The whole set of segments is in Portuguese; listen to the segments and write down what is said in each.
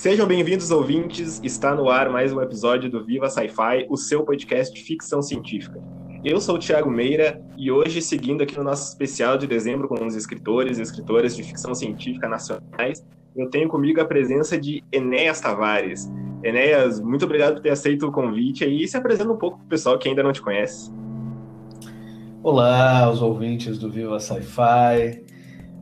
Sejam bem-vindos, ouvintes. Está no ar mais um episódio do Viva Sci-Fi, o seu podcast de ficção científica. Eu sou o Thiago Meira e hoje, seguindo aqui no nosso especial de dezembro com os escritores e escritoras de ficção científica nacionais, eu tenho comigo a presença de Enéas Tavares. Enéas, muito obrigado por ter aceito o convite e se apresenta um pouco para o pessoal que ainda não te conhece. Olá, os ouvintes do Viva Sci-Fi.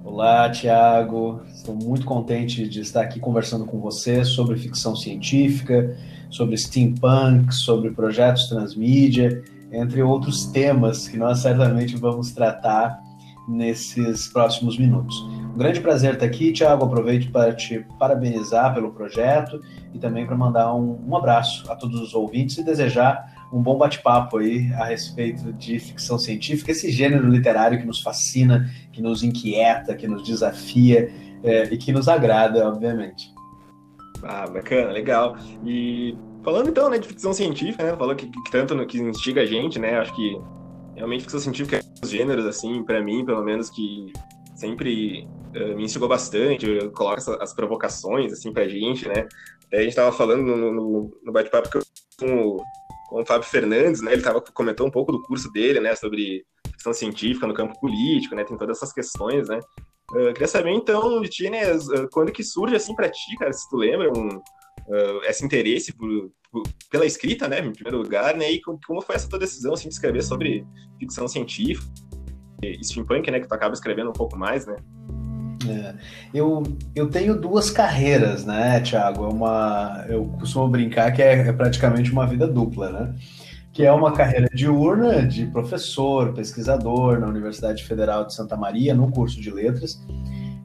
Olá, Tiago. Estou muito contente de estar aqui conversando com você sobre ficção científica, sobre steampunk, sobre projetos transmídia, entre outros temas que nós certamente vamos tratar nesses próximos minutos. Um grande prazer estar aqui, Tiago. Aproveito para te parabenizar pelo projeto e também para mandar um, um abraço a todos os ouvintes e desejar um bom bate-papo aí a respeito de ficção científica, esse gênero literário que nos fascina, que nos inquieta, que nos desafia é, e que nos agrada, obviamente. Ah, bacana, legal. E falando então né, de ficção científica, né? Falou que, que tanto no, que instiga a gente, né? Acho que realmente ficção científica é um dos gêneros, assim, para mim, pelo menos, que sempre uh, me instigou bastante. As, as provocações, assim, pra gente, né? Até a gente tava falando no, no, no bate-papo que eu com com o Fábio Fernandes, né? Ele tava, comentou um pouco do curso dele, né? Sobre questão científica no campo político, né? Tem todas essas questões, né? Eu queria saber, então, de ti, né? Quando que surge, assim, para ti, cara, se tu lembra, um, uh, esse interesse por, por, pela escrita, né? Em primeiro lugar, né? E como foi essa tua decisão, assim, de escrever sobre ficção científica, e steampunk, né? Que tu acaba escrevendo um pouco mais, né? É. Eu, eu tenho duas carreiras, né, Thiago? É uma, eu costumo brincar que é, é, praticamente uma vida dupla, né? Que é uma carreira diurna de professor, pesquisador na Universidade Federal de Santa Maria, no curso de letras,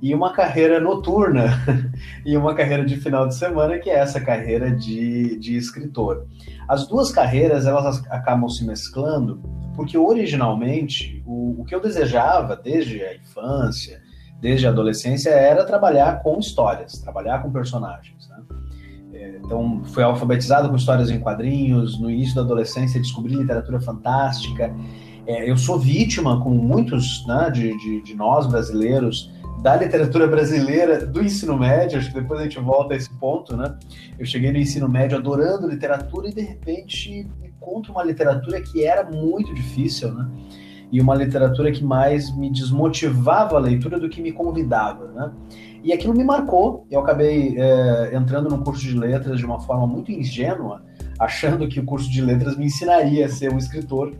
e uma carreira noturna e uma carreira de final de semana, que é essa carreira de, de escritor. As duas carreiras elas acabam se mesclando porque originalmente o, o que eu desejava desde a infância desde a adolescência era trabalhar com histórias, trabalhar com personagens. Né? É, então, fui alfabetizado com histórias em quadrinhos. No início da adolescência, descobri literatura fantástica. É, eu sou vítima, como muitos né, de, de, de, nós brasileiros, da literatura brasileira do ensino médio. Acho que depois a gente volta a esse ponto. Né? Eu cheguei no ensino médio adorando literatura e, de repente, encontro uma literatura que era muito difícil. Né? E uma literatura que mais me desmotivava a leitura do que me convidava, né? E aquilo me marcou. Eu acabei é, entrando no curso de letras de uma forma muito ingênua, achando que o curso de letras me ensinaria a ser um escritor.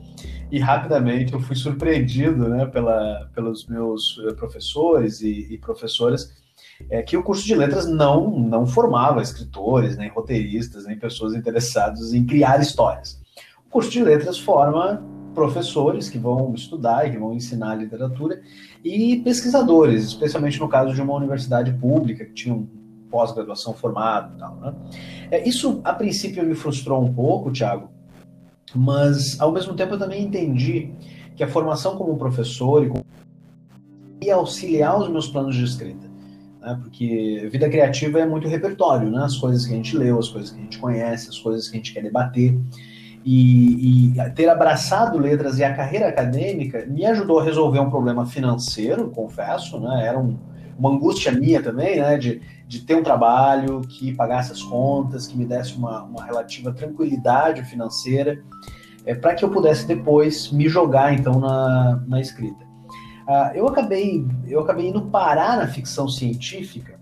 E rapidamente eu fui surpreendido né, pela, pelos meus eh, professores e, e professoras é, que o curso de letras não, não formava escritores, nem roteiristas, nem pessoas interessadas em criar histórias. O curso de letras forma professores que vão estudar e que vão ensinar literatura e pesquisadores, especialmente no caso de uma universidade pública que tinha um pós-graduação formado e tal. Né? É, isso, a princípio, me frustrou um pouco, Thiago, mas, ao mesmo tempo, eu também entendi que a formação como professor e como... ia auxiliar os meus planos de escrita. Né? Porque vida criativa é muito repertório, né? as coisas que a gente leu, as coisas que a gente conhece, as coisas que a gente quer debater. E, e, ter abraçado letras e a carreira acadêmica me ajudou a resolver um problema financeiro, confesso, né? Era um, uma angústia minha também, né? De, de ter um trabalho que pagasse as contas, que me desse uma, uma relativa tranquilidade financeira, é, para que eu pudesse depois me jogar então na, na escrita. Uh, eu acabei eu acabei indo parar na ficção científica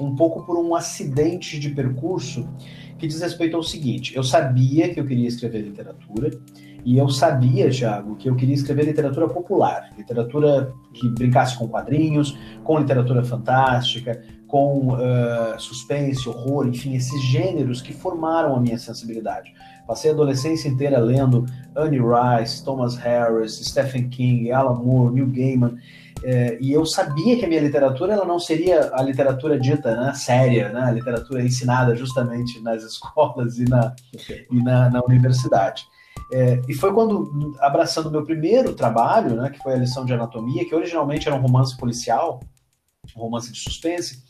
um pouco por um acidente de percurso que diz respeito ao seguinte: eu sabia que eu queria escrever literatura, e eu sabia, Thiago, que eu queria escrever literatura popular, literatura que brincasse com quadrinhos, com literatura fantástica, com uh, suspense, horror, enfim, esses gêneros que formaram a minha sensibilidade. Passei a adolescência inteira lendo Annie Rice, Thomas Harris, Stephen King, Alan Moore, Neil Gaiman, é, e eu sabia que a minha literatura ela não seria a literatura dita né, séria, né, a literatura ensinada justamente nas escolas e na, e na, na universidade. É, e foi quando, abraçando meu primeiro trabalho, né, que foi a lição de anatomia, que originalmente era um romance policial, um romance de suspense,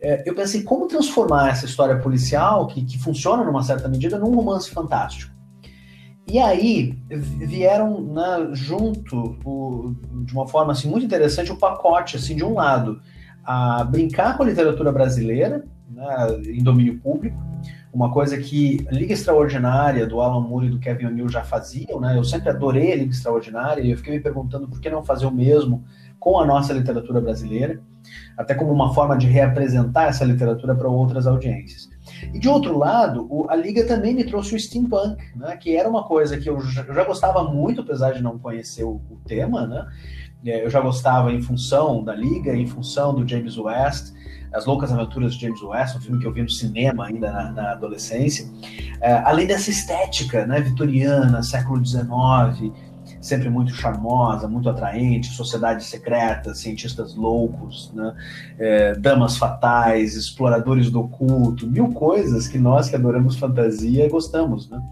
é, eu pensei como transformar essa história policial, que, que funciona numa certa medida, num romance fantástico. E aí vieram né, junto, o, de uma forma assim, muito interessante, o pacote assim, de um lado, a brincar com a literatura brasileira, né, em domínio público, uma coisa que Liga Extraordinária do Alan Moore e do Kevin O'Neill já faziam, né? Eu sempre adorei a Liga Extraordinária e eu fiquei me perguntando por que não fazer o mesmo com a nossa literatura brasileira, até como uma forma de reapresentar essa literatura para outras audiências. E de outro lado, o, a Liga também me trouxe o steampunk, né, que era uma coisa que eu já, eu já gostava muito, apesar de não conhecer o, o tema, né? É, eu já gostava em função da Liga, em função do James West, As Loucas Aventuras de James West, um filme que eu vi no cinema ainda na, na adolescência. É, além dessa estética né, vitoriana, século XIX, sempre muito charmosa, muito atraente, sociedades secretas, cientistas loucos, né? é, damas fatais, exploradores do oculto, mil coisas que nós que adoramos fantasia gostamos, né?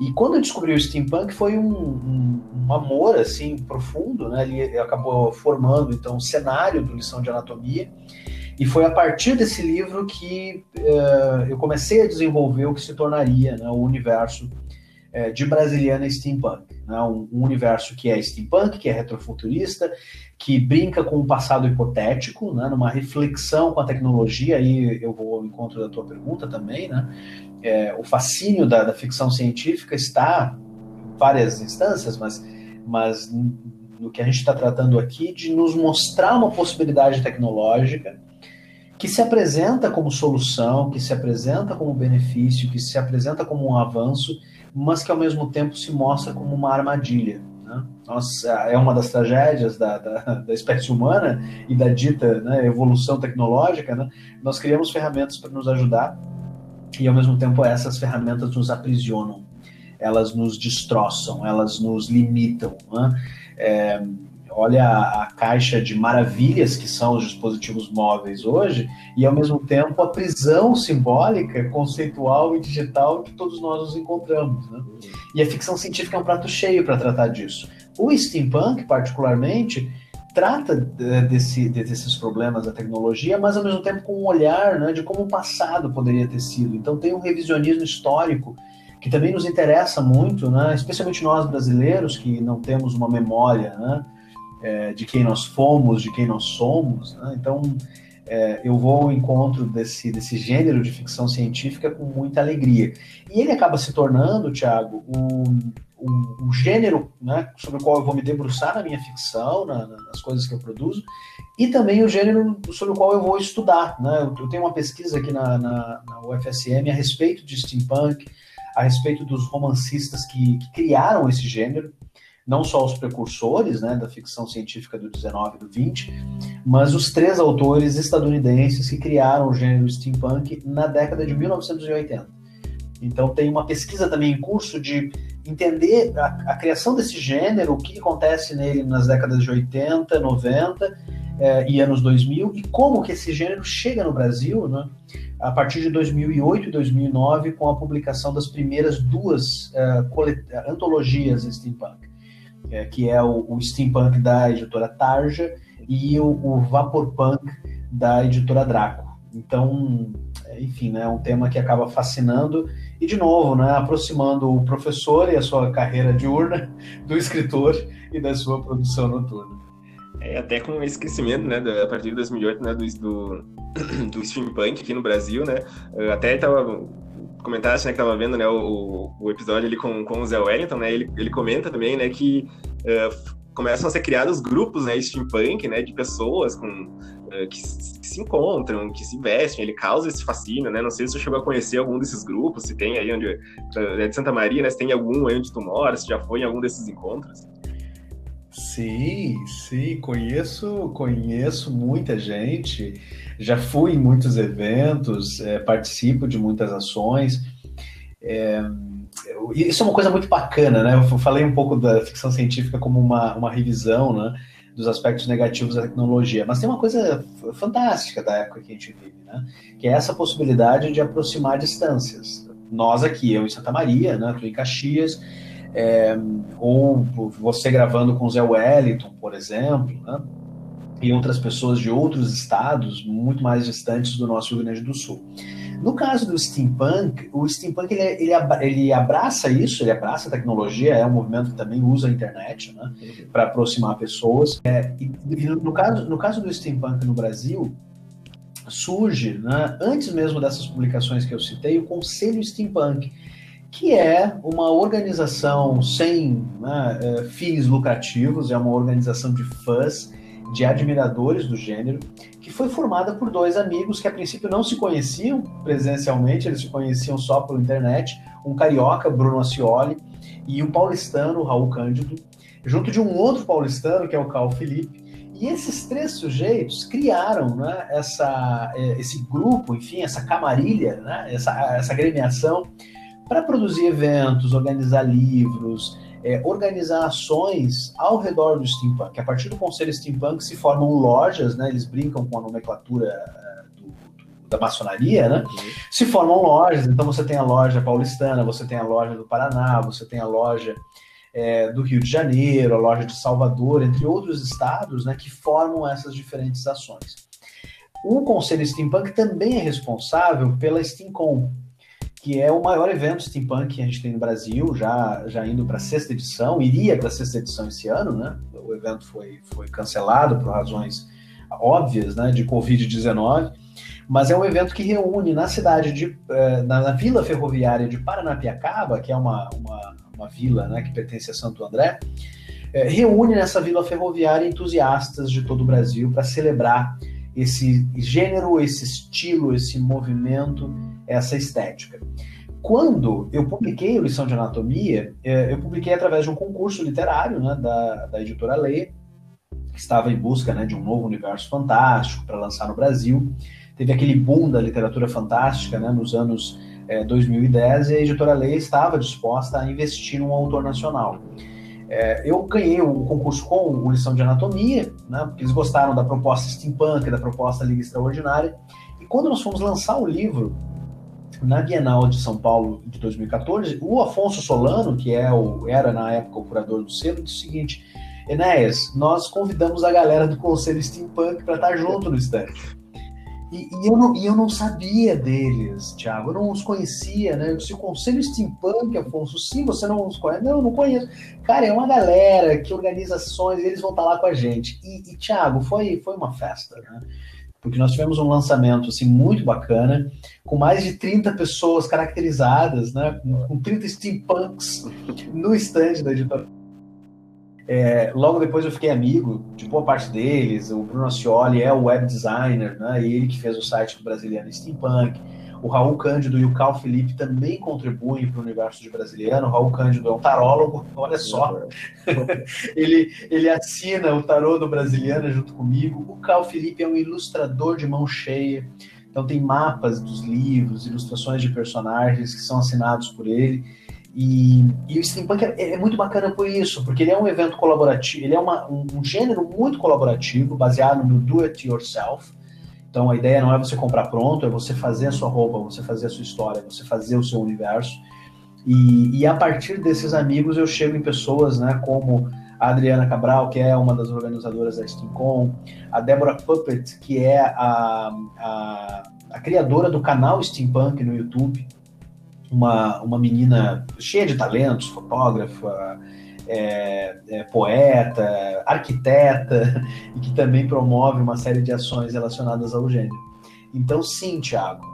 E quando eu descobri o steampunk foi um, um, um amor assim profundo, né? Ele acabou formando então o cenário do lição de anatomia e foi a partir desse livro que uh, eu comecei a desenvolver o que se tornaria né, o universo uh, de Brasiliana Steampunk né? um, um, universo que é steampunk, que é retrofuturista, que brinca com o passado hipotético, né? numa reflexão com a tecnologia, aí eu vou ao encontro da tua pergunta também, né? É, o fascínio da, da, ficção científica está em várias instâncias, mas, mas no que a gente está tratando aqui, de nos mostrar uma possibilidade tecnológica que se apresenta como solução, que se apresenta como benefício, que se apresenta como um avanço mas que ao mesmo tempo se mostra como uma armadilha. Né? Nossa, é uma das tragédias da, da, da espécie humana e da dita né, evolução tecnológica. Né? Nós criamos ferramentas para nos ajudar e ao mesmo tempo essas ferramentas nos aprisionam, elas nos destroçam, elas nos limitam. Né? É, olha a, caixa de maravilhas que são os dispositivos móveis hoje, e ao mesmo tempo a prisão simbólica, conceitual e digital que todos nós nos encontramos. Né? E a ficção científica é um prato cheio para tratar disso. O steampunk, particularmente, trata desse, desses problemas da tecnologia, mas ao mesmo tempo com um olhar né, de como o passado poderia ter sido. Então tem um revisionismo histórico que também nos interessa muito, né, especialmente nós brasileiros que não temos uma memória né, é, de quem nós fomos, de quem nós somos. Né? Então, é, eu vou ao encontro desse, desse gênero de ficção científica com muita alegria. E ele acaba se tornando, Tiago, um, um, um, gênero né, sobre o qual eu vou me debruçar na minha ficção, na, nas coisas que eu produzo, e também o gênero sobre o qual eu vou estudar. Né? Eu, eu tenho uma pesquisa aqui na, na, na UFSM a respeito de steampunk, a respeito dos romancistas que, que criaram esse gênero não só os precursores né, da ficção científica do 19 e do 20, mas os três autores estadunidenses que criaram o gênero steampunk na década de 1980. Então tem uma pesquisa também em curso de entender a, a criação desse gênero, o que acontece nele nas décadas de 80, 90 eh, e anos 2000 e como que esse gênero chega no Brasil, né, a partir de 2008 e 2009 com a publicação das primeiras duas eh, antologias steampunk é, que é o, o, steampunk da editora Tarja e o, o vaporpunk da editora Draco. Então, enfim, né, é um tema que acaba fascinando e, de novo, né, aproximando o professor e a sua carreira diurna do escritor e da sua produção noturna. É, até com esse crescimento, né, a partir de 2008, né, do, do, do steampunk aqui no Brasil, né, até estava comentasse, né, que tava vendo, né, o, o episódio ali com, com o Zé Wellington, né, ele, ele comenta também, né, que uh, começam a ser criados grupos, né, steampunk, né, de pessoas com, uh, que, que, se encontram, que se vestem, ele causa esse fascínio, né, não sei se você chegou a conhecer algum desses grupos, se tem aí onde, é de Santa Maria, né, se tem algum aí onde tu mora, se já foi em algum desses encontros. Sim, sim, conheço, conheço muita gente, já fui em muitos eventos, é, participo de muitas ações. É, isso é uma coisa muito bacana, né? Eu falei um pouco da ficção científica como uma, uma revisão, né? Dos aspectos negativos da tecnologia, mas tem uma coisa fantástica da época que a gente vive, né? Que é essa possibilidade de aproximar distâncias. Nós aqui, eu em Santa Maria, né? Tu em Caxias, é, ou você gravando com Zé Wellington, por exemplo, né? e outras pessoas de outros estados muito mais distantes do nosso Rio Grande do Sul. No caso do steampunk, o steampunk ele, ele, ele abraça isso, ele abraça a tecnologia, é um movimento que também usa a internet né, para aproximar pessoas. É, e, e no, caso, no caso do steampunk no Brasil, surge, né, antes mesmo dessas publicações que eu citei, o Conselho Steampunk, que é uma organização sem né, é, fins lucrativos, é uma organização de fãs, de admiradores do gênero, que foi formada por dois amigos que a princípio não se conheciam presencialmente, eles se conheciam só pela internet, um carioca, Bruno Ascioli, e um paulistano, Raul Cândido, junto de um outro paulistano, que é o Carl Felipe, e esses três sujeitos criaram né, essa, é, esse grupo, enfim, essa camarilha, né, essa, essa agremiação, para produzir eventos, organizar livros, é, organizar ações ao redor do steampunk. A partir do conselho steampunk se formam lojas, né, eles brincam com a nomenclatura é, do, do, da maçonaria, né? Uhum. Se formam lojas, então você tem a loja paulistana, você tem a loja do Paraná, você tem a loja é, do Rio de Janeiro, a loja de Salvador, entre outros estados, né, que formam essas diferentes ações. O Conselho Steampunk também é responsável pela SteamCon, que é o maior evento steampunk que a gente tem no Brasil, já, já indo para a sexta edição, iria para a sexta edição esse ano, né? O evento foi, foi cancelado por razões óbvias, né, de Covid-19, mas é um evento que reúne na cidade de, eh, na, na vila ferroviária de Paranapiacaba, que é uma, uma uma vila né, que pertence a Santo André, é, reúne nessa vila ferroviária entusiastas de todo o Brasil para celebrar esse gênero, esse estilo, esse movimento, essa estética. Quando eu publiquei a lição de anatomia, é, eu publiquei através de um concurso literário né, da, da editora Leia, que estava em busca né, de um novo universo fantástico para lançar no Brasil. Teve aquele boom da literatura fantástica né, nos anos é, 2010 e a editora Lei estava disposta a investir num autor nacional. É, eu ganhei o concurso com o lição de anatomia, né, porque eles gostaram da proposta steampunk, da proposta Liga Extraordinária. E quando nós fomos lançar o livro na Bienal de São Paulo de 2014, o Afonso Solano, que é o, era na época o curador do selo, disse o seguinte: Enéas, nós convidamos a galera do Conselho Steampunk para estar junto no stand. E, e, eu não, e eu não sabia deles, Thiago, eu não os conhecia, né? Se o Conselho Steampunk, Afonso, sim, você não os conhece? Não, eu não conheço. Cara, é uma galera que organiza ações, eles vão estar lá com a gente. E, e Thiago, foi, foi uma festa, né? Porque nós tivemos um lançamento assim, muito bacana, com mais de 30 pessoas caracterizadas, né? Com 30 steampunks no stand da editora é, logo depois eu fiquei amigo de boa parte deles. O Bruno Ascioli é o web designer, né? ele que fez o site do Brasiliano Steampunk. O Raul Cândido e o Carl Felipe também contribuem para o universo de Brasiliano. O Raul Cândido é um tarólogo, olha só. ele, ele assina o tarô do Brasiliano junto comigo. O Carl Felipe é um ilustrador de mão cheia. Então tem mapas dos livros, ilustrações de personagens que são assinados por ele. E, e o steampunk é, é, muito bacana por isso, porque ele é um evento colaborativo, ele é uma, um, um, gênero muito colaborativo, baseado no do it yourself. Então a ideia não é você comprar pronto, é você fazer a sua roupa, você fazer a sua história, você fazer o seu universo. E, e a partir desses amigos eu chego em pessoas, né, como a Adriana Cabral, que é uma das organizadoras da SteamCon, a Débora Puppet, que é a, a, a criadora do canal Steampunk no YouTube, uma, uma menina cheia de talentos, fotógrafa, é, é, poeta, arquiteta, e que também promove uma série de ações relacionadas ao gênero. Então, sim, Thiago,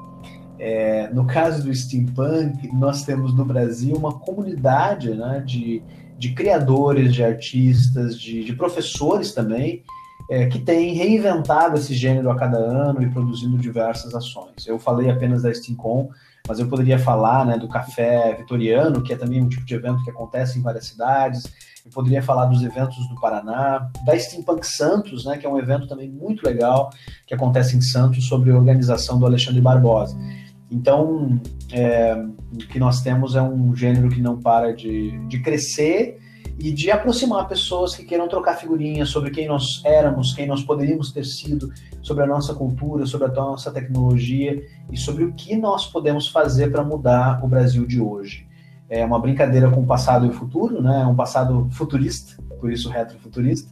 é, no caso do steampunk, nós temos no Brasil uma comunidade né, de, de criadores, de artistas, de, de professores também, é, que tem reinventado esse gênero a cada ano e produzindo diversas ações. Eu falei apenas da SteamCon, mas eu poderia falar né, do café vitoriano, que é também um tipo de evento que acontece em várias cidades. Eu poderia falar dos eventos do Paraná, da Steampunk Santos, né, que é um evento também muito legal que acontece em Santos sobre a organização do Alexandre Barbosa. Então, é, o que nós temos é um gênero que não para de, de crescer e de aproximar pessoas que queiram trocar figurinhas sobre quem nós éramos, quem nós poderíamos ter sido, sobre a nossa cultura, sobre a nossa tecnologia e sobre o que nós podemos fazer para mudar o Brasil de hoje. É uma brincadeira com o passado e o futuro, né? É um passado futurista, por isso retrofuturista,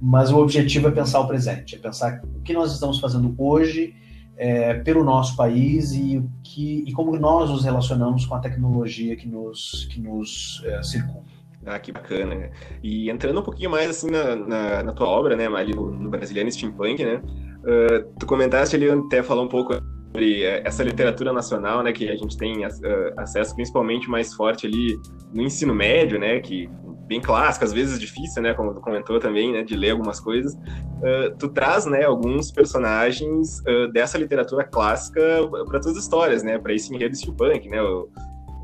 mas o objetivo é pensar o presente, é pensar o que nós estamos fazendo hoje é, pelo nosso país e, que, e como nós nos relacionamos com a tecnologia que nos, que nos é, circunda. Ah, que bacana. E entrando um pouquinho mais assim na, na, na tua obra, né, ali no, no Brasiliano Steampunk, né? Uh, tu comentaste ali, até falou um pouco sobre essa literatura nacional, né, que a gente tem uh, acesso principalmente mais forte ali no ensino médio, né, que bem clássico, às vezes difícil, né, como tu comentou também, né, de ler algumas coisas. Uh, tu traz, né, alguns personagens dessa literatura clássica para tuas histórias, né, para esse enredo steampunk, né, o,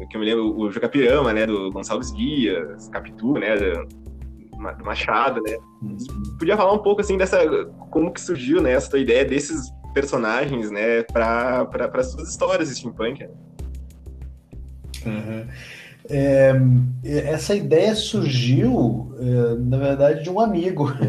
que eu me lembro, o Jocapirama, né, do Gonçalves Dias, Capitu, né, Machado, né? Podia falar um pouco assim dessa como que surgiu né, essa ideia desses personagens, né, para para suas histórias steampunk. Né? Uhum. É, essa ideia surgiu, é, na verdade, de um amigo.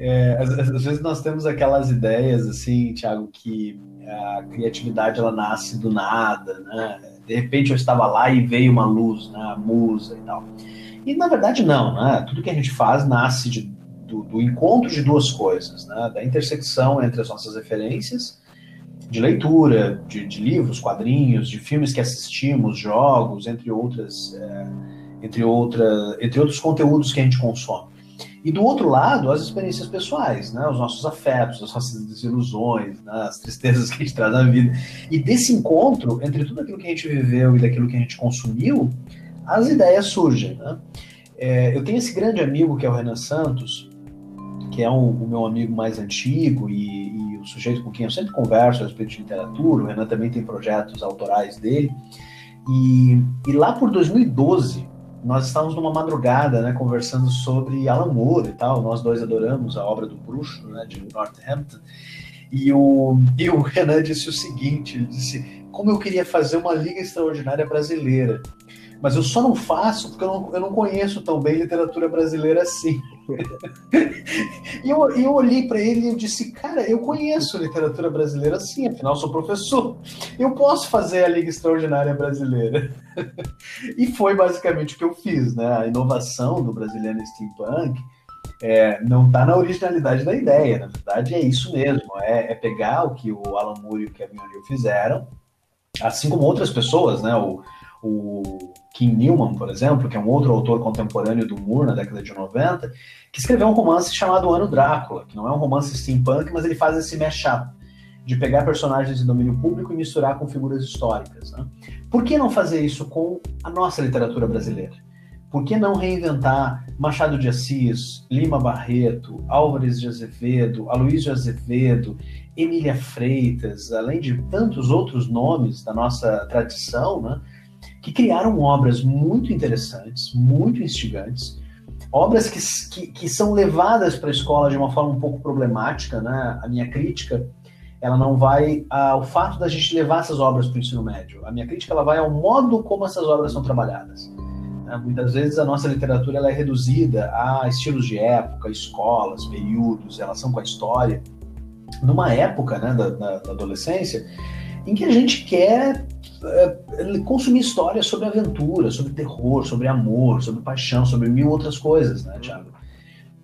É, às, às, vezes nós temos aquelas ideias, assim, Thiago, que a criatividade ela nasce do nada, né? De repente eu estava lá e veio uma luz, né? A musa e tal. E na verdade não, né? Tudo que a gente faz nasce de, do, do, encontro de duas coisas, né? Da intersecção entre as nossas referências de leitura, de, de livros, quadrinhos, de filmes que assistimos, jogos, entre outras, é, entre outra, entre outros conteúdos que a gente consome. E do outro lado, as experiências pessoais, né? os nossos afetos, as nossas desilusões, né? as tristezas que a gente traz na vida. E desse encontro, entre tudo aquilo que a gente viveu e daquilo que a gente consumiu, as ideias surgem. Né? É, eu tenho esse grande amigo que é o Renan Santos, que é um, o meu amigo mais antigo e, e, o sujeito com quem eu sempre converso a respeito de literatura. O Renan também tem projetos autorais dele. E, e lá por 2012, nós estávamos numa madrugada, né, conversando sobre Alan Moore e tal. Nós dois adoramos a obra do Bruxo, né, de Northampton. E o, e o Renan disse o seguinte: ele disse, como eu queria fazer uma Liga Extraordinária Brasileira mas eu só não faço porque eu não, eu não conheço tão bem literatura brasileira assim. e eu, eu olhei para ele e eu disse, cara, eu conheço literatura brasileira assim, afinal sou professor. Eu posso fazer a Liga Extraordinária Brasileira. e foi basicamente o que eu fiz, né? A inovação do brasileiro steampunk é, não está na originalidade da ideia. Na verdade, é isso mesmo. É, é pegar o que o Alan Moore e o Kevin O'Neill fizeram, assim como outras pessoas, né? O, o Kim Newman, por exemplo, que é um outro autor contemporâneo do Moore na década de 90, que escreveu um romance chamado Ano Drácula, que não é um romance steampunk, mas ele faz esse mashup de pegar personagens de domínio público e misturar com figuras históricas. Né? Por que não fazer isso com a nossa literatura brasileira? Por que não reinventar Machado de Assis, Lima Barreto, Álvares de Azevedo, Aloysio Azevedo, Emília Freitas, além de tantos outros nomes da nossa tradição, né? Que criaram obras muito interessantes, muito instigantes, obras que, que, que são levadas para a escola de uma forma um pouco problemática, né? A minha crítica, ela não vai ao fato da gente levar essas obras para o ensino médio. A minha crítica, ela vai ao modo como essas obras são trabalhadas. Né? Muitas vezes a nossa literatura ela é reduzida a estilos de época, escolas, períodos, relação com a história. Numa época né, da, da, da adolescência, em que a gente quer é, consumir histórias sobre aventura, sobre terror, sobre amor, sobre paixão, sobre mil outras coisas, né, Thiago?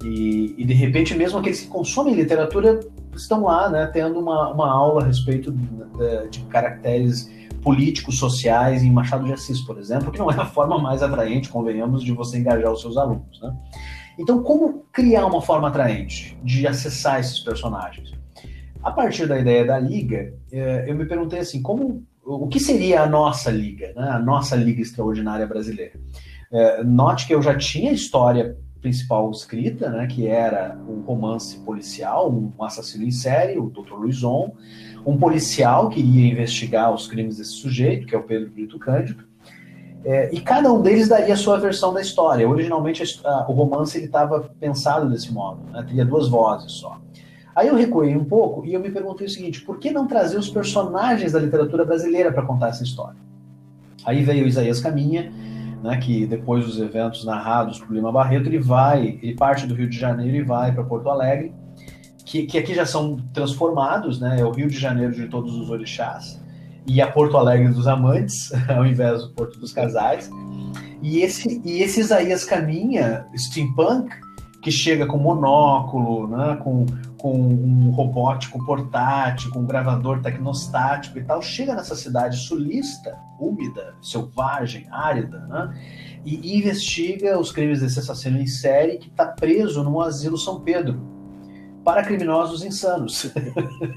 E, e de repente, mesmo aqueles que consomem literatura estão lá, né, tendo uma, uma aula a respeito de, de caracteres políticos, sociais em Machado de Assis, por exemplo, que não é a forma mais atraente, convenhamos, de você engajar os seus alunos, né? Então, como criar uma forma atraente de acessar esses personagens? A partir da ideia da liga, é, eu me perguntei assim, como o que seria a nossa liga, né? a nossa liga extraordinária brasileira? É, note que eu já tinha a história principal escrita, né, que era um romance policial, um assassino em série, o Dr. Luizon, um policial que iria investigar os crimes desse sujeito, que é o Pedro Brito Cândido, é, e cada um deles daria a sua versão da história. Originalmente a, a, o romance estava pensado desse modo, né, teria duas vozes só. Aí eu recuei um pouco e eu me perguntei o seguinte: por que não trazer os personagens da literatura brasileira para contar essa história? Aí veio Isaías Caminha, né, que depois dos eventos narrados por Lima Barreto, ele vai, ele parte do Rio de Janeiro e vai para Porto Alegre, que, que aqui já são transformados, né, é o Rio de Janeiro de todos os orixás, e a Porto Alegre dos amantes, ao invés do Porto dos casais. E esse, e esse Isaías Caminha, steampunk, que chega com monóculo, né, com, com um robótico portátil, com um gravador tecnostático e tal, chega nessa cidade sulista, úmida, selvagem, árida, né, e investiga os crimes desse assassino em série que está preso no asilo São Pedro, para criminosos insanos.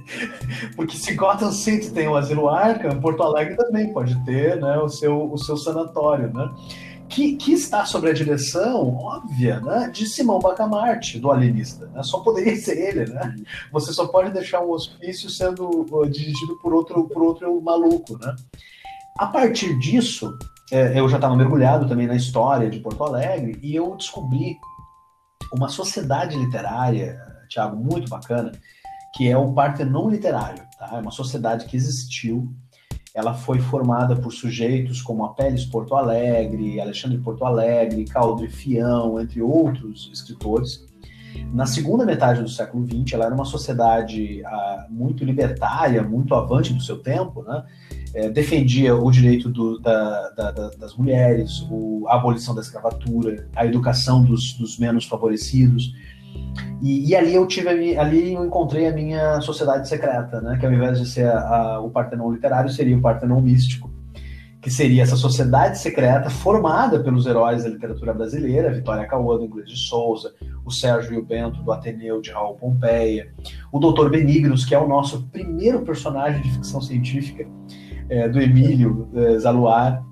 Porque se Gotham City tem o Asilo Arkham, Porto Alegre também pode ter né, o, seu, o seu sanatório, né? Que, que está sob a direção óbvia né, de Simão Bacamarte, do alienista. Né? Só poderia ser ele, né? Você só pode deixar um hospício sendo uh, dirigido por outro, por outro maluco, né? A partir disso, é, eu já estava mergulhado também na história de Porto Alegre e eu descobri uma sociedade literária, Tiago, muito bacana, que é o Partenon Literário. Tá? É uma sociedade que existiu. Ela foi formada por sujeitos como Apeles Porto Alegre, Alexandre Porto Alegre, Caldre Fião, entre outros escritores. Na segunda metade do século XX, ela era uma sociedade ah, muito libertária, muito avante do seu tempo, né? é, defendia o direito do, da, da, das mulheres, o, a abolição da escravatura, a educação dos, dos menos favorecidos. E, e, ali eu tive ali eu encontrei a minha sociedade secreta, né? Que ao invés de ser a, a, o Partenon literário seria o Partenon místico, que seria essa sociedade secreta formada pelos heróis da literatura brasileira, Vitória Cauã do Inglês de Souza, o Sérgio e o Bento do Ateneu de Raul Pompeia, o Dr. Benignos, que é o nosso primeiro personagem de ficção científica, é, do Emílio é, Zaluar,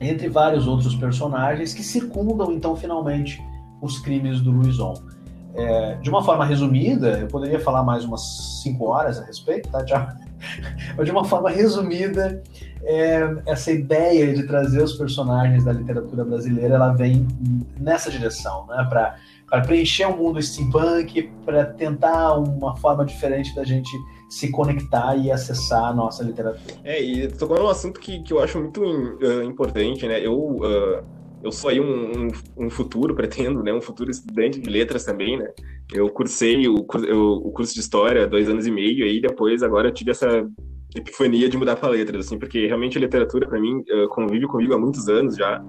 entre vários outros personagens que circundam, então, finalmente, os crimes do Luizon. É, de uma forma resumida, eu poderia falar mais umas cinco horas a respeito, tá, Tiago? Mas de uma forma resumida, é, essa ideia de trazer os personagens da literatura brasileira, ela vem nessa direção, né? Para preencher o um mundo steampunk, para tentar uma forma diferente da gente se conectar e acessar a nossa literatura. É, e tocou num assunto que, que eu acho muito uh, importante, né? Eu, uh, eu sou aí um, um, um, futuro, pretendo, né? Um futuro estudante de letras também, né? Eu cursei o, eu, o curso de História dois anos e meio, e depois agora eu tive essa epifania de mudar para letras, assim, porque realmente a literatura, para mim, uh, convive comigo há muitos anos já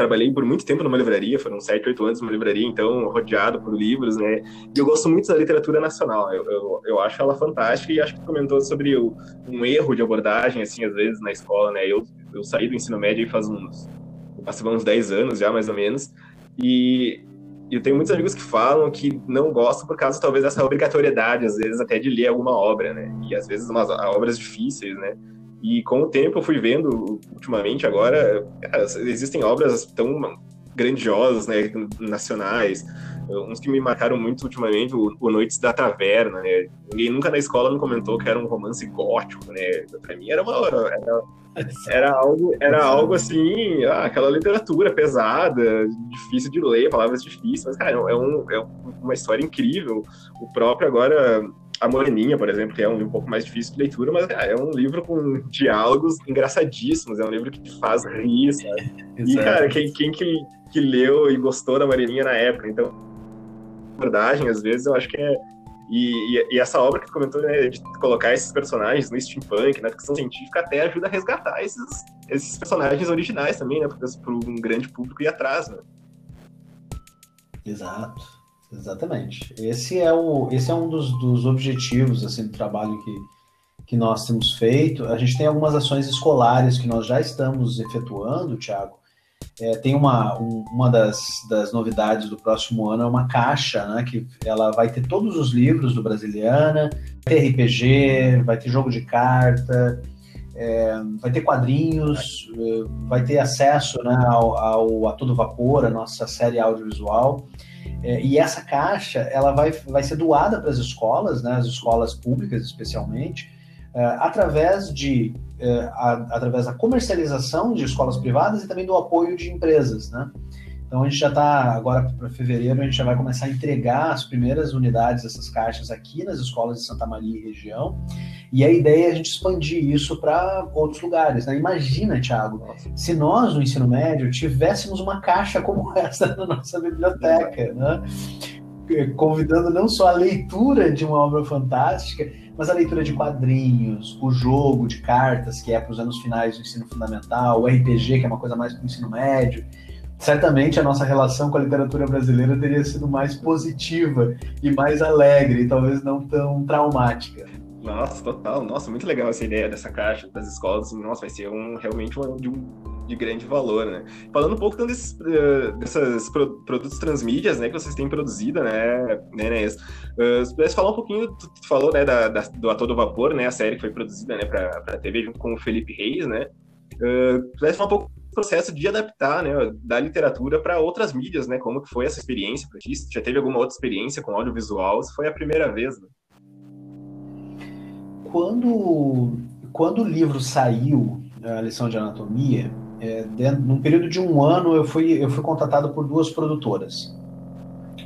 trabalhei por muito tempo numa livraria, foram sete, oito anos numa livraria, então rodeado por livros, né? E eu gosto muito da literatura nacional, eu, eu, eu acho ela fantástica e acho que comentou sobre o, um erro de abordagem, assim, às vezes na escola, né? Eu, eu saí do ensino médio faz uns, passou uns 10 anos já, mais ou menos, e eu tenho muitos amigos que falam que não gostam por causa, talvez, dessa obrigatoriedade, às vezes, até de ler alguma obra, né? E às vezes umas obras difíceis, né? E com o tempo eu fui vendo, ultimamente, agora, existem obras tão grandiosas, né, nacionais, uns que me marcaram muito ultimamente, o, Noites da Taverna, né, ninguém nunca na escola me comentou que era um romance gótico, né, pra mim era uma... Era, era algo, era algo assim, ah, aquela literatura pesada, difícil de ler, palavras difíceis, mas, cara, é, um, é uma história incrível. O próprio agora a Moreninha, por exemplo, que é um livro um pouco mais difícil de leitura, mas é um livro com diálogos engraçadíssimos, é um livro que te faz rir, sabe? e, cara, quem, quem que, que leu e gostou da Moreninha na época? Então, abordagem, às vezes, eu acho que é. E, e, e essa obra que tu comentou, né, de colocar esses personagens no steampunk, na ficção científica, até ajuda a resgatar esses, esses personagens originais também, né, para um grande público ir atrás, né? Exato. Exatamente. Esse é, o, esse é um dos, dos objetivos assim, do trabalho que, que nós temos feito. A gente tem algumas ações escolares que nós já estamos efetuando, Tiago. É, tem uma, um, uma das, das novidades do próximo ano, é uma caixa, né, que ela vai ter todos os livros do Brasiliana, vai ter RPG, vai ter jogo de carta, é, vai ter quadrinhos, é, vai ter acesso né, ao, ao, a todo vapor, a nossa série audiovisual. É, e essa caixa ela vai, vai ser doada para as escolas, né, as escolas públicas especialmente, é, através de é, a, através da comercialização de escolas privadas e também do apoio de empresas, né? Então a gente já está agora para fevereiro a gente já vai começar a entregar as primeiras unidades dessas caixas aqui nas escolas de Santa Maria e região. E a ideia é a gente expandir isso para outros lugares. Né? Imagina, Thiago, se nós no ensino médio tivéssemos uma caixa como essa na nossa biblioteca, né? convidando não só a leitura de uma obra fantástica, mas a leitura de quadrinhos, o jogo de cartas, que é para os anos finais do ensino fundamental, o RPG, que é uma coisa mais para o ensino médio certamente a nossa relação com a literatura brasileira teria sido mais positiva e mais alegre, e talvez não tão traumática. Nossa, total. Nossa, muito legal essa ideia dessa caixa das escolas. Nossa, vai ser um, realmente um, de, um, de grande valor, né? Falando um pouco então, desses, uh, desses pro, produtos transmídias, né, que vocês têm produzido, né, né, Nes? Uh, se pudesse falar um pouquinho, tu, tu falou, né, da, da, do Ator do Vapor, né, a série que foi produzida, né, para a TV junto com o Felipe Reis, né? Uh, pudesse falar um pouco do processo de adaptar, né, da literatura para outras mídias, né? Como que foi essa experiência para ti? Já teve alguma outra experiência com audiovisual? Se foi a primeira vez, né? Quando, quando o livro saiu, a lição de anatomia, é, dentro, num período de um ano eu fui, eu fui contatado por duas produtoras,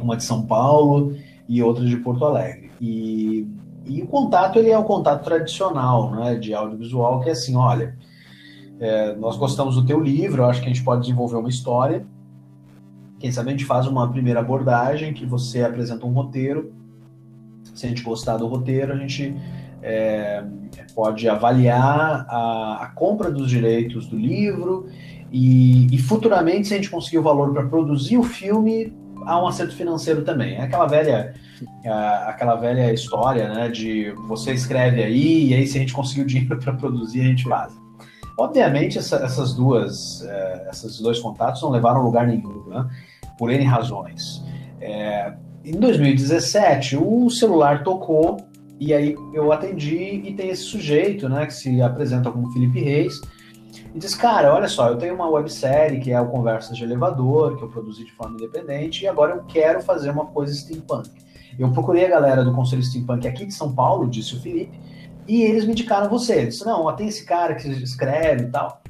uma de São Paulo e outra de Porto Alegre. E, e o contato ele é o contato tradicional, né, de audiovisual, que é assim, olha, é, nós gostamos do teu livro, acho que a gente pode desenvolver uma história. Quem sabe a gente faz uma primeira abordagem, que você apresenta um roteiro. Se a gente gostar do roteiro, a gente é, pode avaliar a, a, compra dos direitos do livro e, e, futuramente, se a gente conseguir o valor para produzir o filme, há um acerto financeiro também. É aquela velha, é, aquela velha história, né, de você escreve aí e aí se a gente conseguir o dinheiro para produzir, a gente faz. Obviamente, essa, essas duas, é, esses dois contatos não levaram a lugar nenhum, né, por N razões. É, em 2017, o celular tocou e aí eu atendi e tem esse sujeito, né, que se apresenta como Felipe Reis, e diz, cara, olha só, eu tenho uma websérie que é o Conversas de Elevador, que eu produzi de forma independente, e agora eu quero fazer uma coisa steampunk. Eu procurei a galera do Conselho Steampunk aqui de São Paulo, disse o Felipe, e eles me indicaram você. Eu disse, não, tem esse cara que escreve e tal.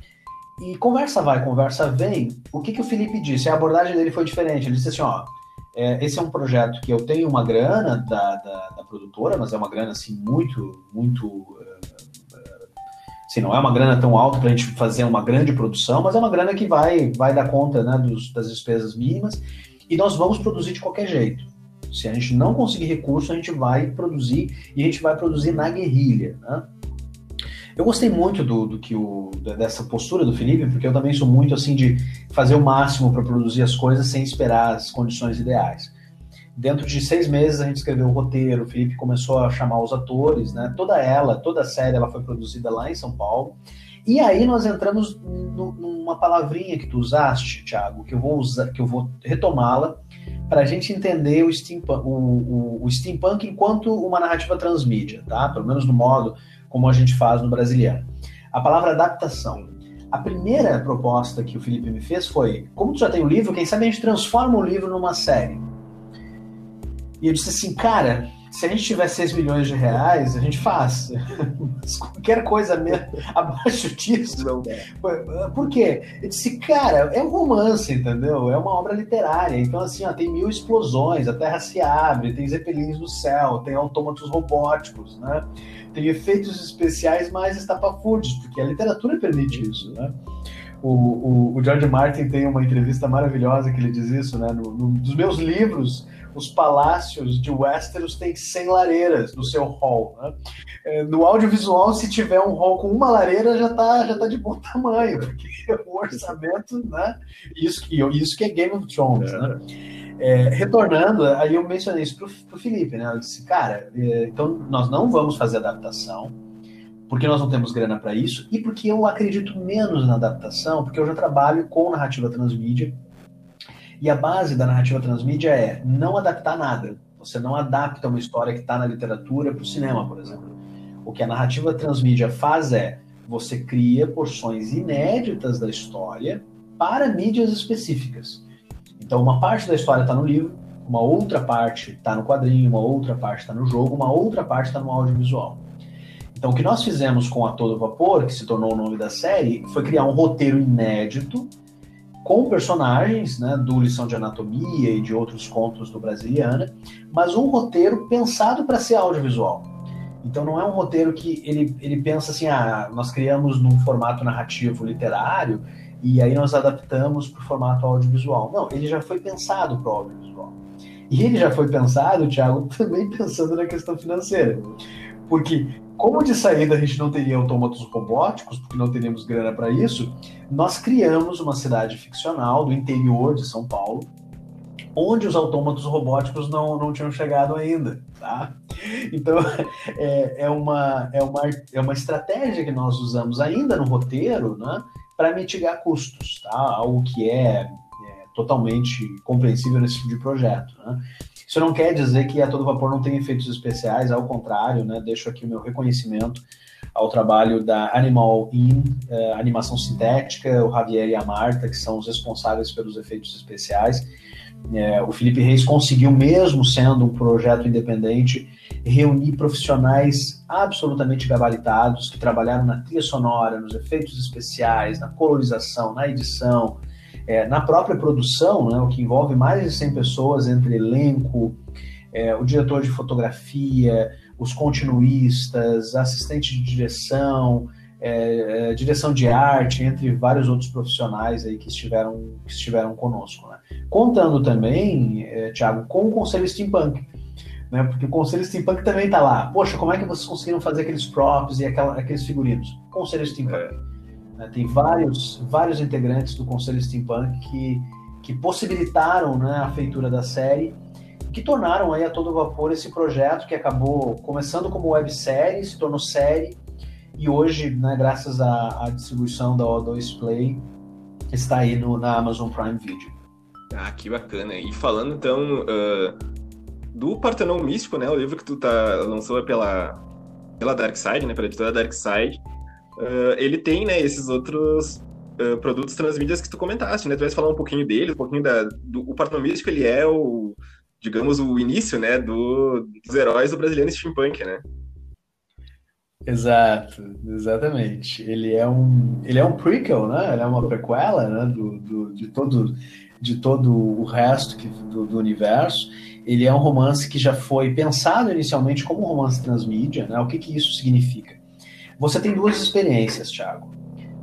E conversa vai, conversa vem. O que, que o Felipe disse? A abordagem dele foi diferente. Ele disse assim, ó, é, esse é um projeto que eu tenho uma grana da, da, da, produtora, mas é uma grana assim muito, muito. Uh, assim, não é uma grana tão alta para a gente fazer uma grande produção, mas é uma grana que vai, vai dar conta né, dos, das despesas mínimas e nós vamos produzir de qualquer jeito. Se a gente não conseguir recurso, a gente vai produzir e a gente vai produzir na guerrilha. Né? Eu gostei muito do, do que o, dessa postura do Felipe, porque eu também sou muito assim de fazer o máximo para produzir as coisas sem esperar as condições ideais. Dentro de seis meses a gente escreveu o roteiro, o Felipe começou a chamar os atores, né? Toda ela, toda a série, ela foi produzida lá em São Paulo. E aí nós entramos numa palavrinha que tu usaste, Thiago, que eu vou usar, que eu vou retomá-la para a gente entender o steampunk, o, o, o steampunk enquanto uma narrativa transmídia, tá? Pelo menos no modo como a gente faz no brasileiro. A palavra adaptação. A primeira proposta que o Felipe me fez foi: como tu já tem o livro, quem sabe a gente transforma o livro numa série. E eu disse assim, cara, se a gente tiver 6 milhões de reais, a gente faz. Qualquer coisa mesmo, abaixo disso. Não. Por quê? Eu disse, cara, é um romance, entendeu? É uma obra literária. Então, assim, ó, tem mil explosões, a Terra se abre, tem zeppelins no céu, tem autômatos robóticos, né? Tem efeitos especiais mais estapafúrdios, porque a literatura permite isso, né? O, o, o, George Martin tem uma entrevista maravilhosa que ele diz isso, né? No, no, dos meus livros, os palácios de Westeros têm 100 lareiras no seu hall. Né? É, no audiovisual, se tiver um hall com uma lareira, já está já tá de bom tamanho, porque o orçamento, né? Isso, isso que é Game of Thrones, é. né? É, retornando, aí eu mencionei isso pro, pro Felipe, né? Eu disse, cara, é, então nós não vamos fazer adaptação, porque nós não temos grana para isso, e porque eu acredito menos na adaptação, porque eu já trabalho com narrativa transmídia e a base da narrativa transmídia é não adaptar nada. Você não adapta uma história que está na literatura para o cinema, por exemplo. O que a narrativa transmídia faz é você cria porções inéditas da história para mídias específicas. Então, uma parte da história está no livro, uma outra parte está no quadrinho, uma outra parte está no jogo, uma outra parte está no audiovisual. Então, o que nós fizemos com A Todo Vapor, que se tornou o nome da série, foi criar um roteiro inédito com personagens né, do Lição de Anatomia e de outros contos do Brasiliana, mas um roteiro pensado para ser audiovisual. Então não é um roteiro que ele, ele pensa assim, ah, nós criamos num formato narrativo literário e aí nós adaptamos para o formato audiovisual. Não, ele já foi pensado para o audiovisual. E ele já foi pensado, Thiago, também pensando na questão financeira. Porque como de saída a gente não teria autômatos robóticos, porque não teríamos grana para isso, nós criamos uma cidade ficcional do interior de São Paulo, onde os autômatos robóticos não, não tinham chegado ainda, tá? Então, é, é, uma, é, uma, é uma estratégia que nós usamos ainda no roteiro, né? para mitigar custos, tá? algo que é, é, totalmente compreensível nesse tipo de projeto. Né? Isso não quer dizer que a todo vapor não tem efeitos especiais, ao contrário, né? deixo aqui o meu reconhecimento ao trabalho da Animal In, eh, animação sintética, o Javier e a Marta, que são os responsáveis pelos efeitos especiais. É, o Felipe Reis conseguiu, mesmo sendo um projeto independente, reunir profissionais absolutamente gabaritados que trabalharam na trilha sonora, nos efeitos especiais, na colorização, na edição, é, na própria produção, né, o que envolve mais de 100 pessoas entre elenco, é, o diretor de fotografia, os continuistas, assistente de direção, é, é, direção de arte, entre vários outros profissionais aí que estiveram, que estiveram conosco. Né? Contando também, é, Thiago, com o Conselho Steampunk, né? porque o Conselho Steampunk também está lá. Poxa, como é que vocês conseguiram fazer aqueles props e aquela, aqueles figurinos? Conselho Steampunk. É. Né? Tem vários, vários integrantes do Conselho Steampunk que, que possibilitaram né, a feitura da série que tornaram aí a todo vapor esse projeto que acabou começando como websérie, se tornou série e hoje, né, graças à, à distribuição da O2 Play, está aí no, na Amazon Prime Video. Ah, que bacana. E falando então uh, do Partenon Místico, né, o livro que tu tá lançou pela pela Dark Side, né, pela editora Dark Side, uh, ele tem, né, esses outros uh, produtos transmídias que tu comentaste, né? Tu vai falar um pouquinho dele, um pouquinho da do o Partenon Místico, ele é o digamos o início, né, do, dos heróis do brasileiro steampunk, né? Exato, exatamente. Ele é um, ele é um prequel, né? Ele é uma prequela, né? Do, do de todo, de todo o resto que, do, do, universo. Ele é um romance que já foi pensado inicialmente como um romance transmídia, né? O que que isso significa? Você tem duas experiências, Thiago.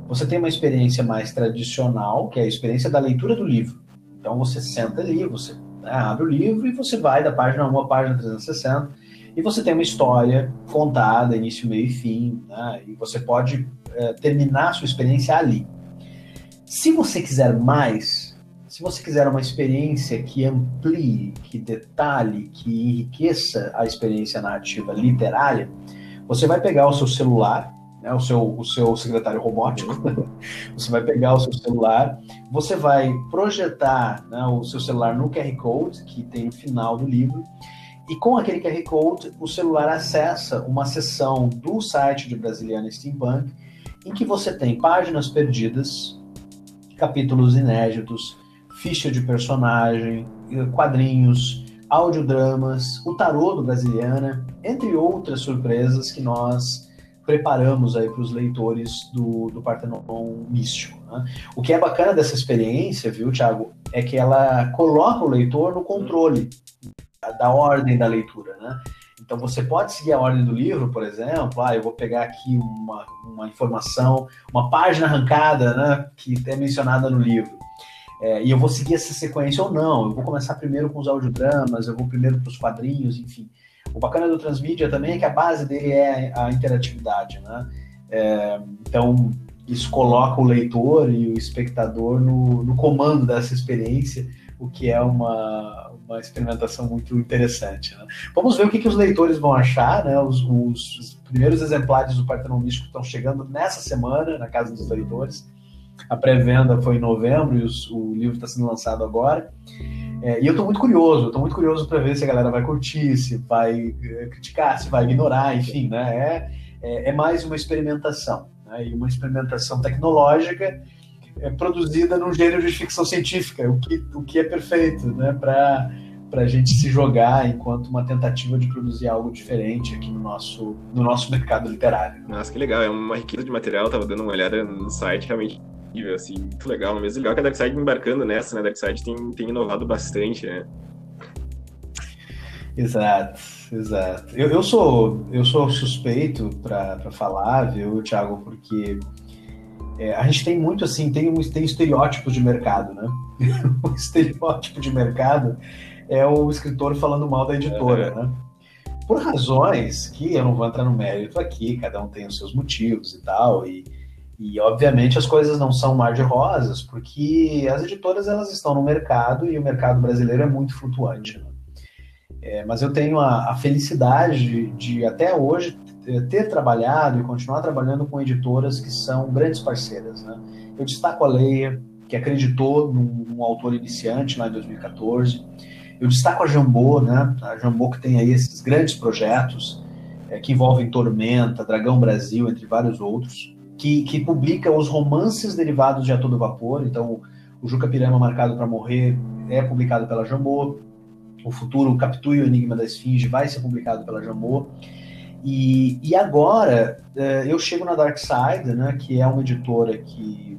Você tem uma experiência mais tradicional, que é a experiência da leitura do livro. Então você senta ali, você né, abre o livro e você vai da página 1 à página 360 e você tem uma história contada, início, meio e fim, né? e você pode é, terminar a sua experiência ali. Se você quiser mais, se você quiser uma experiência que amplie, que detalhe, que enriqueça a experiência narrativa literária, você vai pegar o seu celular, né, o, seu, o seu secretário robótico, você vai pegar o seu celular, você vai projetar né, o seu celular no QR Code que tem no final do livro, e com aquele QR Code, o celular acessa uma seção do site de Brasiliana Steampunk, em que você tem páginas perdidas, capítulos inéditos, ficha de personagem, quadrinhos, audiodramas, o tarô do Brasiliana, entre outras surpresas que nós preparamos aí para os leitores do, do Partenon Místico. Né? O que é bacana dessa experiência, viu, Thiago, é que ela coloca o leitor no controle da ordem da leitura, né? Então você pode seguir a ordem do livro, por exemplo, ah, eu vou pegar aqui uma, uma informação, uma página arrancada, né, que é mencionada no livro. É, e eu vou seguir essa sequência ou não. Eu vou começar primeiro com os audiodramas, eu vou primeiro para os quadrinhos, enfim. O bacana do transmídia também é que a base dele é a interatividade, né? É, então, isso coloca o leitor e o espectador no, no comando dessa experiência, o que é uma, uma experimentação muito interessante. Né? Vamos ver o que, que os leitores vão achar. Né? Os, os, os primeiros exemplares do Partenon Místico estão chegando nessa semana na casa dos leitores. A pré-venda foi em novembro e os, o livro está sendo lançado agora. É, e eu estou muito curioso, estou muito curioso para ver se a galera vai curtir, se vai é, criticar, se vai ignorar, enfim, né? É, é, é mais uma experimentação, né? E uma experimentação tecnológica é, produzida num gênero de ficção científica, o que, o que é perfeito, né? Para para a gente se jogar enquanto uma tentativa de produzir algo diferente aqui no nosso, no nosso mercado literário. Nossa, que legal, é uma riqueza de material, tava dando uma olhada no site, realmente assim, muito legal, mesmo legal que a Darkside embarcando nessa, né, a Darkside tem, tem inovado bastante, né. Exato, exato. Eu, eu sou eu sou suspeito para falar, viu, Thiago, porque é, a gente tem muito assim, tem, tem estereótipos de mercado, né? o estereótipo de mercado é o escritor falando mal da editora, é. né? Por razões que eu não vou entrar no mérito aqui, cada um tem os seus motivos e tal, e, e obviamente as coisas não são mar de rosas, porque as editoras elas estão no mercado e o mercado brasileiro é muito flutuante. Né? É, mas eu tenho a, a, felicidade de, até hoje, ter trabalhado e continuar trabalhando com editoras que são grandes parceiras. Né? Eu destaco a Leia, que acreditou num, num, autor iniciante lá em 2014. Eu destaco a Jambô, né? a Jambô que tem aí esses grandes projetos é, que envolvem Tormenta, Dragão Brasil, entre vários outros, que, que publica os romances derivados de A Todo Vapor. Então, o Juca Pirama Marcado para Morrer é publicado pela Jambô. O futuro Capitu e o Enigma da Esfinge vai ser publicado pela Jambô. E, e agora é, eu chego na Dark Side, né, que é uma editora que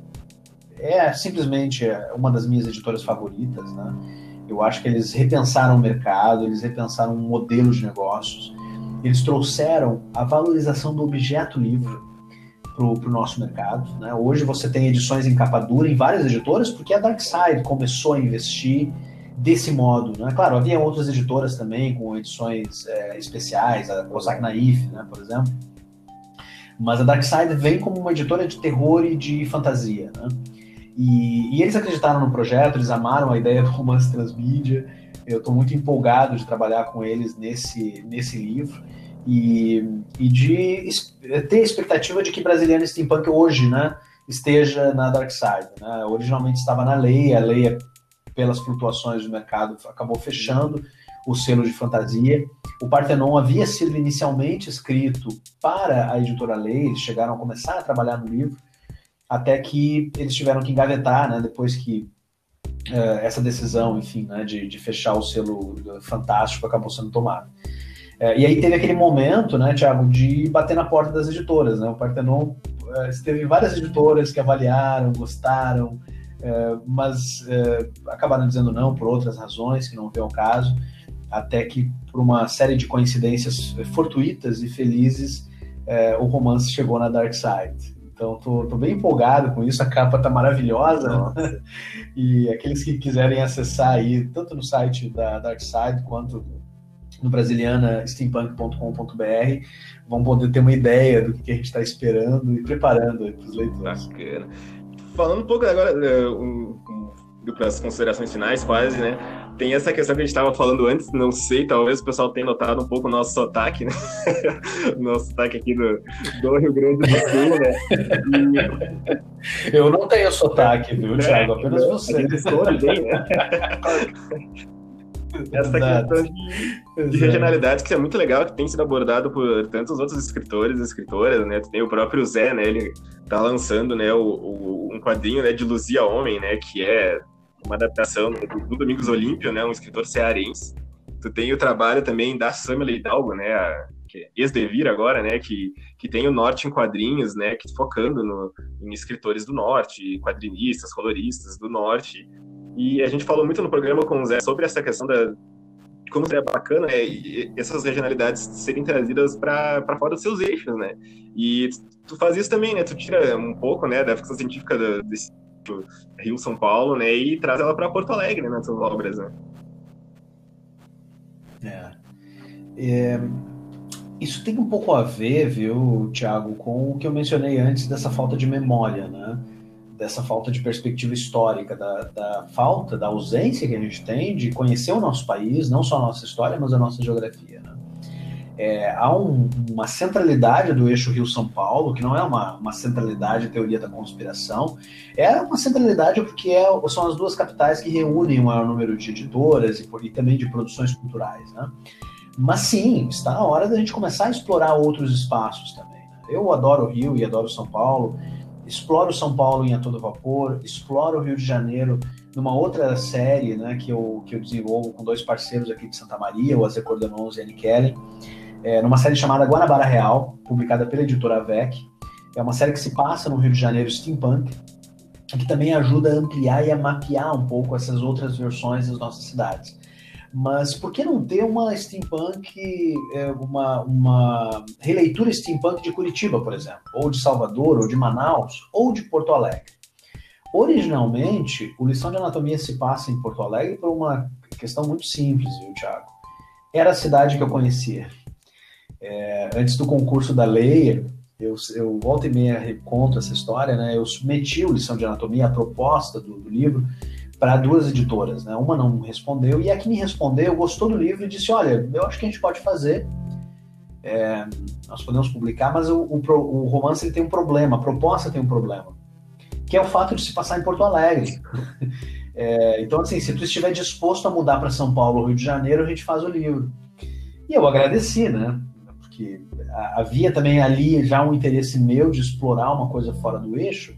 é simplesmente uma das minhas editoras favoritas. Né? Eu acho que eles repensaram o mercado, eles repensaram um modelo de negócios, eles trouxeram a valorização do objeto livro para o nosso mercado. Né? Hoje você tem edições em capa dura em várias editoras, porque a Dark Side começou a investir desse modo. Né? Claro, havia outras editoras também com edições é, especiais, a Kozak Naif, né, por exemplo. Mas a Dark Side vem como uma editora de terror e de fantasia. Né? E, e eles acreditaram no projeto, eles amaram a ideia do romance transmídia. Eu estou muito empolgado de trabalhar com eles nesse, nesse livro e, e de ter expectativa de que Brasiliano Steampunk hoje né, esteja na Dark Side. Né? Originalmente estava na Leia, a Leia pelas flutuações do mercado, acabou fechando o selo de fantasia. O Partenon havia sido inicialmente escrito para a editora Lei, eles chegaram a começar a trabalhar no livro, até que eles tiveram que engavetar, né, depois que uh, essa decisão, enfim, né, de, de fechar o selo fantástico acabou sendo tomada. Uh, e aí teve aquele momento, né, Thiago, de bater na porta das editoras. Né? O Partenon uh, teve várias editoras que avaliaram, gostaram, é, mas é, acabaram dizendo não por outras razões que não vê o caso, até que por uma série de coincidências fortuitas e felizes é, o romance chegou na Dark Side. Então tô, tô, bem empolgado com isso, a capa tá maravilhosa né? e aqueles que quiserem acessar aí tanto no site da Dark Side quanto no brasiliana steampunk.com.br vão poder ter uma ideia do que a gente está esperando e preparando para os leitores. Bacana falando um pouco agora uh, um, um, das considerações finais, quase, né? Tem essa questão que a gente estava falando antes, não sei, talvez o pessoal tenha notado um pouco o nosso sotaque, né? nosso sotaque aqui do, do Rio Grande do Sul, né? E... Eu não tenho sotaque, viu, Thiago? Apenas você. A bem, né? essa questão de, de regionalidade que é muito legal, que tem sido abordado por tantos outros escritores e escritoras, né? Tem o próprio Zé, né? Ele tá lançando, né, o, o, um quadrinho, né, de Luzia Homem, né, que é uma adaptação do, do Domingos Olímpio, né, um escritor cearense. Tu tem o trabalho também da Samela Hidalgo, né, a, que é ex-devir agora, né, que, que tem o Norte em quadrinhos, né, que focando no, em escritores do Norte, quadrinistas, coloristas do Norte, e a gente falou muito no programa com o Zé sobre essa questão da como seria bacana né, essas regionalidades serem trazidas para fora dos seus eixos, né? E tu faz isso também, né? Tu tira um pouco, né, da ficção científica do, desse Rio São Paulo, né, e traz ela para Porto Alegre, né, nas suas obras, né? É. é. Isso tem um pouco a ver, viu, Tiago, com o que eu mencionei antes dessa falta de memória, né? Dessa falta de perspectiva histórica, da, da, falta, da ausência que a gente tem de conhecer o nosso país, não só a nossa história, mas a nossa geografia. Né? É, há um, uma centralidade do eixo Rio-São Paulo, que não é uma, uma centralidade teoria da conspiração, é uma centralidade porque é, são as duas capitais que reúnem o maior número de editoras e, e também de produções culturais. Né? Mas sim, está na hora da gente começar a explorar outros espaços também. Né? Eu adoro o Rio e adoro São Paulo, exploro São Paulo em A Todo Vapor, exploro o Rio de Janeiro numa outra série né, que, eu, que eu desenvolvo com dois parceiros aqui de Santa Maria, o Aze Cordenons e Annie Kelly, é, numa série chamada Guanabara Real, publicada pela editora VEC. É uma série que se passa no Rio de Janeiro steampunk, que também ajuda a ampliar e a mapear um pouco essas outras versões das nossas cidades. Mas por que não ter uma steampunk, é, uma, uma releitura steampunk de Curitiba, por exemplo, ou de Salvador, ou de Manaus, ou de Porto Alegre? Originalmente, o Lição de Anatomia se passa em Porto Alegre por uma questão muito simples, viu, Thiago? Era a cidade que eu conhecia. É, antes do concurso da Leia, eu, eu volta e meia conto essa história, né? Eu submeti o Lição de Anatomia, a proposta do, do livro, para duas editoras, né? Uma não respondeu e a que me respondeu gostou do livro e disse: Olha, eu acho que a gente pode fazer. é, nós podemos publicar, mas o, o, o romance ele tem um problema, a proposta tem um problema, que é o fato de se passar em Porto Alegre. É, então, assim, se tu estiver disposto a mudar para São Paulo ou Rio de Janeiro, a gente faz o livro. E eu agradeci, né? Porque havia também ali já um interesse meu de explorar uma coisa fora do eixo,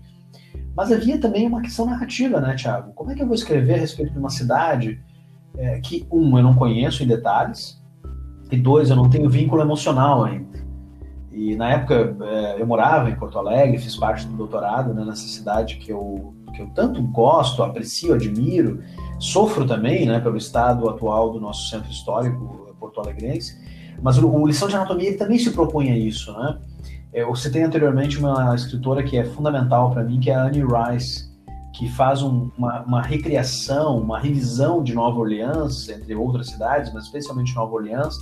mas havia também uma questão narrativa, né, Thiago? Como é que eu vou escrever a respeito de uma cidade é, que, um, eu não conheço em detalhes, e dois, eu não tenho vínculo emocional ainda. E na época é, eu morava em Porto Alegre, fiz parte do doutorado né, nessa cidade que eu, que eu tanto gosto, aprecio, admiro, sofro também né, pelo estado atual do nosso centro histórico porto-alegrense. Mas o, o, Lição de Anatomia também se propõe a isso. Né? É, você tem anteriormente uma escritora que é fundamental para mim, que é a Annie Rice, que faz um, uma, uma, recriação, uma revisão de Nova Orleans, entre outras cidades, mas especialmente Nova Orleans,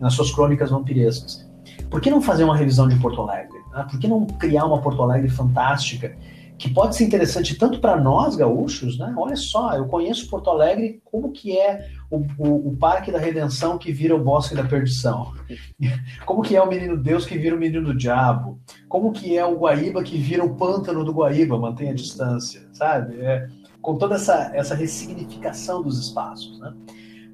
nas suas crônicas vampirescas. Por que não fazer uma revisão de Porto Alegre? Né? Por que não criar uma Porto Alegre fantástica que pode ser interessante tanto para nós gaúchos, né? Olha só, eu conheço Porto Alegre como que é o, o, o, Parque da Redenção que vira o Bosque da Perdição, como que é o Menino Deus que vira o Menino do Diabo, como que é o Guaíba que vira o Pântano do Guaíba, mantenha a distância, sabe? É, com toda essa, essa ressignificação dos espaços, né?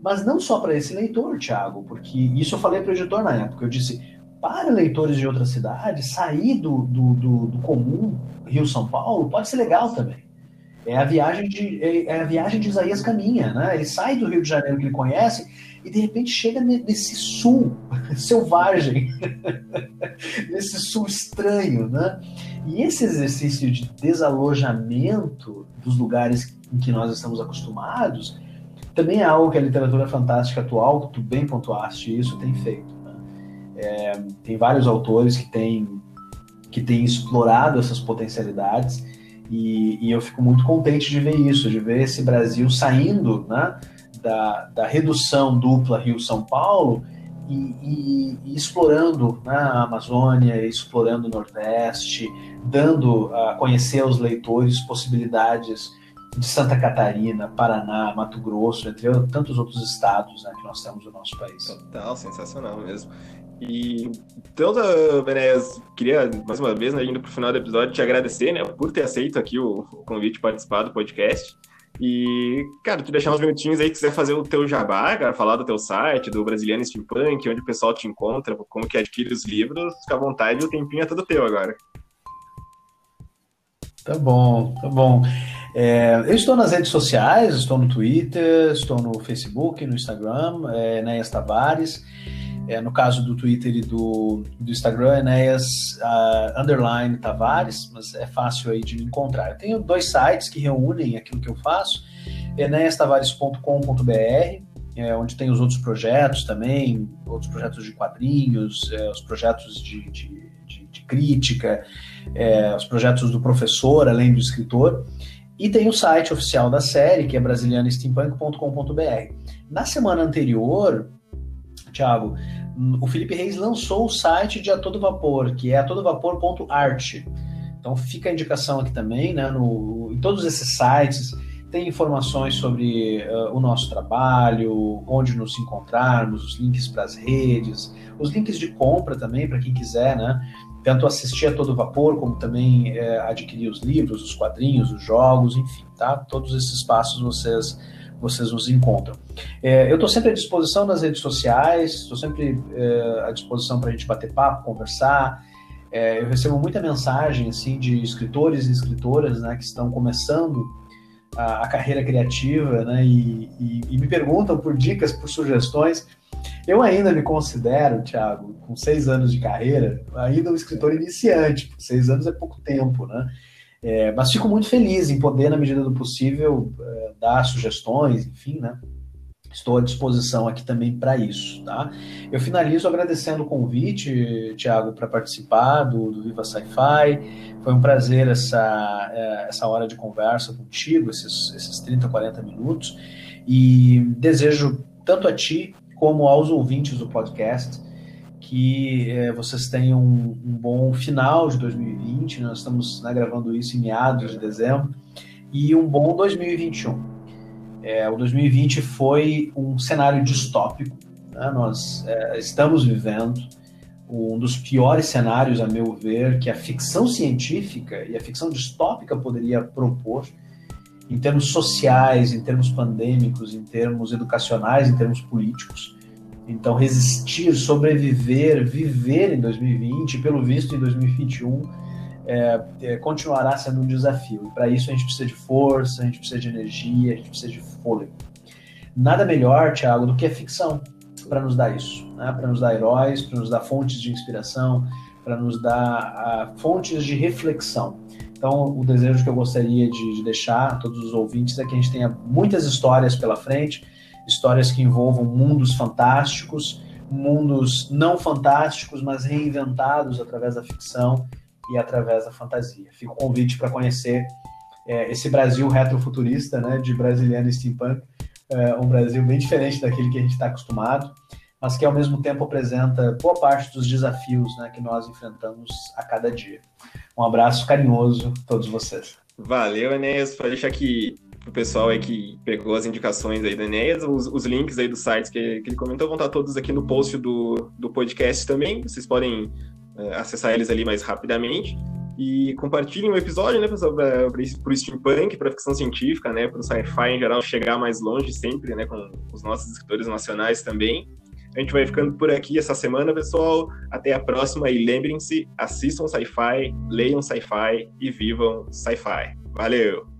Mas não só para esse leitor, Thiago, porque isso eu falei para o editor na época, eu disse, para leitores de outras cidades, sair do, do, do, do comum Rio-São Paulo pode ser legal também. É a viagem de, é, é a viagem de Isaías Caminha, né? Ele sai do Rio de Janeiro que ele conhece e de repente chega nesse sul selvagem, nesse sul estranho, né? E esse exercício de desalojamento dos lugares em que nós estamos acostumados também é algo que a literatura fantástica atual, que tu bem pontuaste isso, tem feito. É, tem vários autores que têm que têm explorado essas potencialidades e, e, eu fico muito contente de ver isso, de ver esse Brasil saindo né, da, da redução dupla Rio-São Paulo e, e, e, explorando né, a Amazônia, explorando o Nordeste, dando a conhecer aos leitores possibilidades de Santa Catarina, Paraná, Mato Grosso, entre tantos outros estados né, que nós temos no nosso país. Total, sensacional mesmo. E então, Benéas, queria mais uma vez, né, indo para o final do episódio, te agradecer né, por ter aceito aqui o, convite de participar do podcast. E, cara, te deixar uns minutinhos aí, quiser fazer o teu jabá, cara, falar do teu site, do Brasiliano Steampunk, onde o pessoal te encontra, como que adquire os livros, fica à vontade, o tempinho é todo teu agora. Tá bom, tá bom. É, eu estou nas redes sociais, estou no Twitter, estou no Facebook, no Instagram, é, Tavares. É, no caso do Twitter e do, do Instagram, Enéas uh, underline Tavares, mas é fácil aí de me encontrar. Eu tenho dois sites que reúnem aquilo que eu faço, enéastavares.com.br, é, onde tem os outros projetos também, outros projetos de quadrinhos, é, os projetos de, de, de, de crítica, é, os projetos do professor, além do escritor. E tem o site oficial da série, que é brasilianosteampunk.com.br. Na semana anterior, Thiago, o Felipe Reis lançou o site de A Todo Vapor, que é atodovapor.art. Então fica a indicação aqui também, né? No, em todos esses sites tem informações sobre uh, o nosso trabalho, onde nos encontrarmos, os links para as redes, os links de compra também para quem quiser, né? tanto assistir a todo vapor, como também adquirir os livros, os quadrinhos, os jogos, enfim, tá? Todos esses passos vocês vocês nos encontram. É, eu estou sempre à disposição nas redes sociais, estou sempre é, à disposição para a gente bater papo, conversar. É, eu recebo muita mensagem assim de escritores e escritoras né, que estão começando a, a carreira criativa né, e, e, e me perguntam por dicas, por sugestões. Eu ainda me considero, Thiago, com seis anos de carreira, ainda um escritor iniciante, seis anos é pouco tempo, né? É, mas fico muito feliz em poder, na medida do possível, é, dar sugestões, enfim, né? Estou à disposição aqui também para isso, tá? Eu finalizo agradecendo o convite, Tiago, para participar do, do Viva Sci-Fi. Foi um prazer essa, é, essa hora de conversa contigo, esses, esses 30, 40 minutos. E desejo tanto a ti como aos ouvintes do podcast que é, vocês tenham um, um, bom final de 2020. Nós estamos né, gravando isso em meados de dezembro e um bom 2021. É, o 2020 foi um cenário distópico. Né? Nós é, estamos vivendo um dos piores cenários, a meu ver, que a ficção científica e a ficção distópica poderia propor, em termos sociais, em termos pandêmicos, em termos educacionais, em termos políticos. Então, resistir, sobreviver, viver em 2020, pelo visto em 2021, é, é, continuará sendo um desafio. E para isso a gente precisa de força, a gente precisa de energia, a gente precisa de fôlego. Nada melhor, Thiago, do que a ficção para nos dar isso, né? para nos dar heróis, para nos dar fontes de inspiração, para nos dar uh, fontes de reflexão. Então, o desejo que eu gostaria de, de deixar a todos os ouvintes é que a gente tenha muitas histórias pela frente, histórias que envolvam mundos fantásticos, mundos não fantásticos, mas reinventados através da ficção e através da fantasia. Fica o convite para conhecer é, esse Brasil retrofuturista, né, de brasiliano steampunk, é, um Brasil bem diferente daquele que a gente está acostumado, mas que ao mesmo tempo apresenta boa parte dos desafios né, que nós enfrentamos a cada dia. Um abraço carinhoso a todos vocês. Valeu, Enéas. Pode deixar que o pessoal aí que pegou as indicações aí do Enéas, os, os links aí dos sites que, que, ele comentou vão estar todos aqui no post do, do podcast também. Vocês podem uh, acessar eles ali mais rapidamente. E compartilhem o episódio, né, pessoal, para o steampunk, para ficção científica, né, para o sci-fi em geral chegar mais longe sempre, né, com os nossos escritores nacionais também. A gente vai ficando por aqui essa semana, pessoal. Até a próxima e lembrem-se, assistam sci-fi, leiam sci-fi e vivam sci-fi. Valeu!